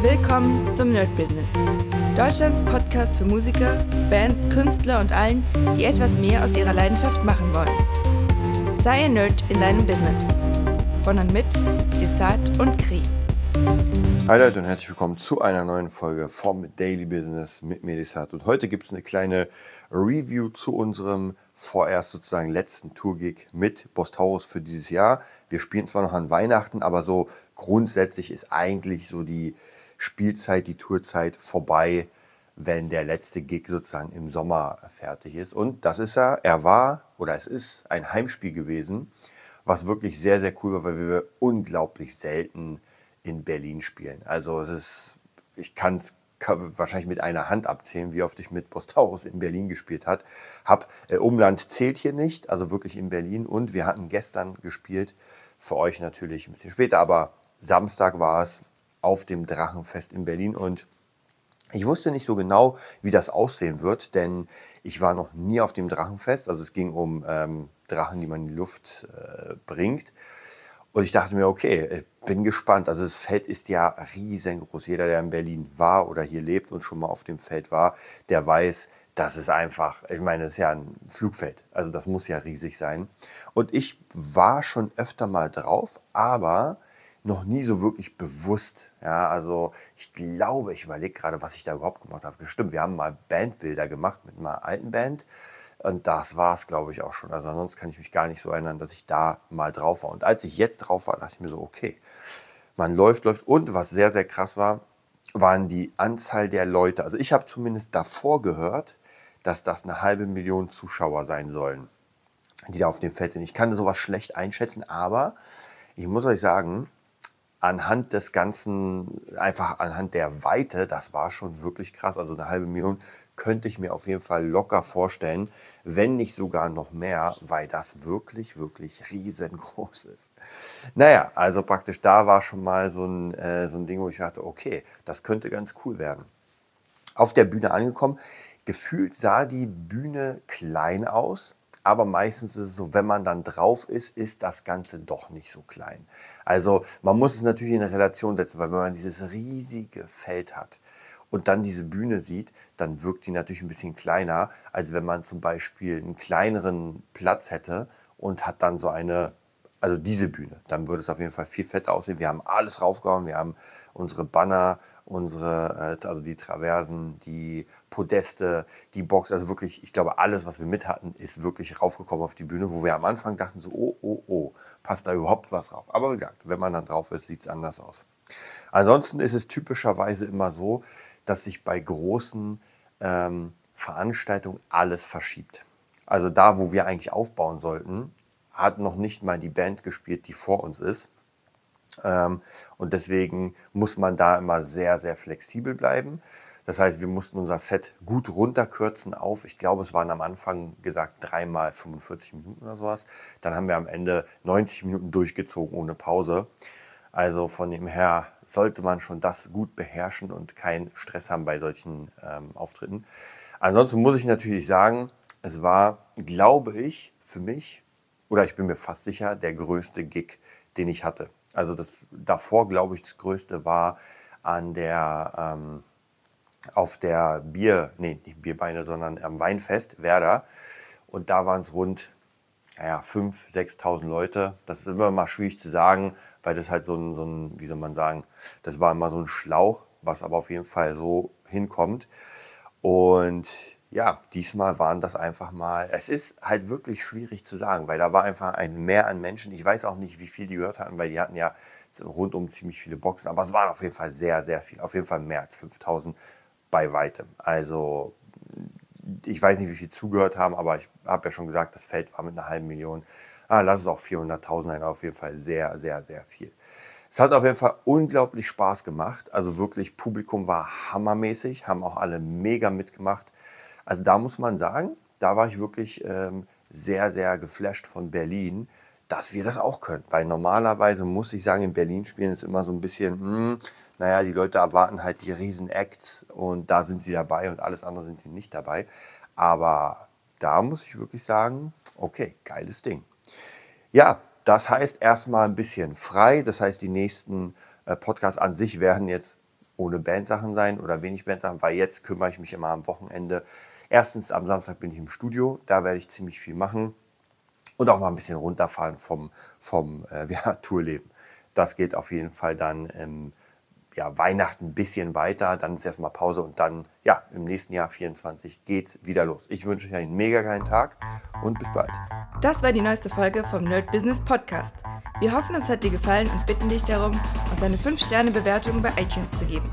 Willkommen zum Nerd Business. Deutschlands Podcast für Musiker, Bands, Künstler und allen, die etwas mehr aus ihrer Leidenschaft machen wollen. Sei ein Nerd in deinem Business. Von und mit Desart und Kri. Hi Leute und herzlich willkommen zu einer neuen Folge vom Daily Business mit Medisat. Und heute gibt es eine kleine Review zu unserem vorerst sozusagen letzten Tourgig mit Bostaurus für dieses Jahr. Wir spielen zwar noch an Weihnachten, aber so grundsätzlich ist eigentlich so die Spielzeit, die Tourzeit vorbei, wenn der letzte Gig sozusagen im Sommer fertig ist. Und das ist er, er war oder es ist ein Heimspiel gewesen, was wirklich sehr, sehr cool war, weil wir unglaublich selten in Berlin spielen. Also es ist, ich kann es wahrscheinlich mit einer Hand abzählen, wie oft ich mit Bostaurus in Berlin gespielt hat, hab. Äh, Umland zählt hier nicht, also wirklich in Berlin. Und wir hatten gestern gespielt, für euch natürlich ein bisschen später, aber Samstag war es auf dem Drachenfest in Berlin und ich wusste nicht so genau, wie das aussehen wird, denn ich war noch nie auf dem Drachenfest. Also es ging um ähm, Drachen, die man in die Luft äh, bringt. Und ich dachte mir, okay, bin gespannt. Also das Feld ist ja riesengroß. Jeder, der in Berlin war oder hier lebt und schon mal auf dem Feld war, der weiß, das ist einfach, ich meine, das ist ja ein Flugfeld. Also das muss ja riesig sein. Und ich war schon öfter mal drauf, aber noch nie so wirklich bewusst. Ja, also ich glaube, ich überlege gerade, was ich da überhaupt gemacht habe. Stimmt, wir haben mal Bandbilder gemacht mit einer alten Band. Und das war es, glaube ich, auch schon. Also ansonsten kann ich mich gar nicht so erinnern, dass ich da mal drauf war. Und als ich jetzt drauf war, dachte ich mir so, okay, man läuft, läuft. Und was sehr, sehr krass war, waren die Anzahl der Leute. Also ich habe zumindest davor gehört, dass das eine halbe Million Zuschauer sein sollen, die da auf dem Feld sind. Ich kann sowas schlecht einschätzen, aber ich muss euch sagen, anhand des Ganzen, einfach anhand der Weite, das war schon wirklich krass. Also eine halbe Million könnte ich mir auf jeden Fall locker vorstellen, wenn nicht sogar noch mehr, weil das wirklich, wirklich riesengroß ist. Naja, also praktisch da war schon mal so ein, äh, so ein Ding, wo ich dachte, okay, das könnte ganz cool werden. Auf der Bühne angekommen, gefühlt sah die Bühne klein aus aber meistens ist es so, wenn man dann drauf ist, ist das Ganze doch nicht so klein. Also man muss es natürlich in eine Relation setzen, weil wenn man dieses riesige Feld hat und dann diese Bühne sieht, dann wirkt die natürlich ein bisschen kleiner, als wenn man zum Beispiel einen kleineren Platz hätte und hat dann so eine also diese Bühne, dann würde es auf jeden Fall viel fetter aussehen. Wir haben alles raufgehauen, wir haben unsere Banner, unsere, äh, also die Traversen, die Podeste, die Box, also wirklich, ich glaube, alles, was wir mit hatten, ist wirklich raufgekommen auf die Bühne, wo wir am Anfang dachten so, oh, oh, oh, passt da überhaupt was drauf? Aber wie gesagt, wenn man dann drauf ist, sieht es anders aus. Ansonsten ist es typischerweise immer so, dass sich bei großen ähm, Veranstaltungen alles verschiebt. Also da, wo wir eigentlich aufbauen sollten, hat noch nicht mal die Band gespielt, die vor uns ist. Ähm, und deswegen muss man da immer sehr, sehr flexibel bleiben. Das heißt, wir mussten unser Set gut runterkürzen auf, ich glaube, es waren am Anfang gesagt dreimal 45 Minuten oder sowas. Dann haben wir am Ende 90 Minuten durchgezogen ohne Pause. Also von dem her sollte man schon das gut beherrschen und keinen Stress haben bei solchen ähm, Auftritten. Ansonsten muss ich natürlich sagen, es war, glaube ich, für mich oder ich bin mir fast sicher, der größte Gig, den ich hatte. Also das davor, glaube ich, das größte war an der ähm, auf der Bier, nee, nicht Bierbeine, sondern am Weinfest Werder. Und da waren es rund naja, 5.000, 6.000 Leute. Das ist immer mal schwierig zu sagen, weil das halt so ein, so ein, wie soll man sagen, das war immer so ein Schlauch, was aber auf jeden Fall so hinkommt. Und ja, diesmal waren das einfach mal, es ist halt wirklich schwierig zu sagen, weil da war einfach ein Mehr an Menschen. Ich weiß auch nicht, wie viel die gehört hatten, weil die hatten ja rundum ziemlich viele Boxen, aber es waren auf jeden Fall sehr, sehr viel, auf jeden Fall mehr als 5000 bei weitem. Also ich weiß nicht, wie viel zugehört haben, aber ich habe ja schon gesagt, das Feld war mit einer halben Million. Ah, lass es auch 400.000 sein, auf jeden Fall sehr, sehr, sehr viel. Es hat auf jeden Fall unglaublich Spaß gemacht. Also wirklich, Publikum war hammermäßig, haben auch alle mega mitgemacht. Also da muss man sagen, da war ich wirklich ähm, sehr, sehr geflasht von Berlin, dass wir das auch können. Weil normalerweise muss ich sagen, in Berlin spielen ist immer so ein bisschen, hm, naja, die Leute erwarten halt die riesen Acts und da sind sie dabei und alles andere sind sie nicht dabei. Aber da muss ich wirklich sagen, okay, geiles Ding. Ja, das heißt erstmal ein bisschen frei. Das heißt, die nächsten äh, Podcasts an sich werden jetzt ohne Bandsachen sein oder wenig Bandsachen, weil jetzt kümmere ich mich immer am Wochenende. Erstens, am Samstag bin ich im Studio, da werde ich ziemlich viel machen und auch mal ein bisschen runterfahren vom, vom äh, ja, Tourleben. Das geht auf jeden Fall dann ähm, ja, Weihnachten ein bisschen weiter, dann ist erstmal Pause und dann, ja, im nächsten Jahr 24 geht's wieder los. Ich wünsche euch einen mega geilen Tag und bis bald. Das war die neueste Folge vom Nerd Business Podcast. Wir hoffen, es hat dir gefallen und bitten dich darum, uns eine 5-Sterne-Bewertung bei iTunes zu geben.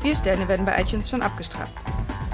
Vier Sterne werden bei iTunes schon abgestraft.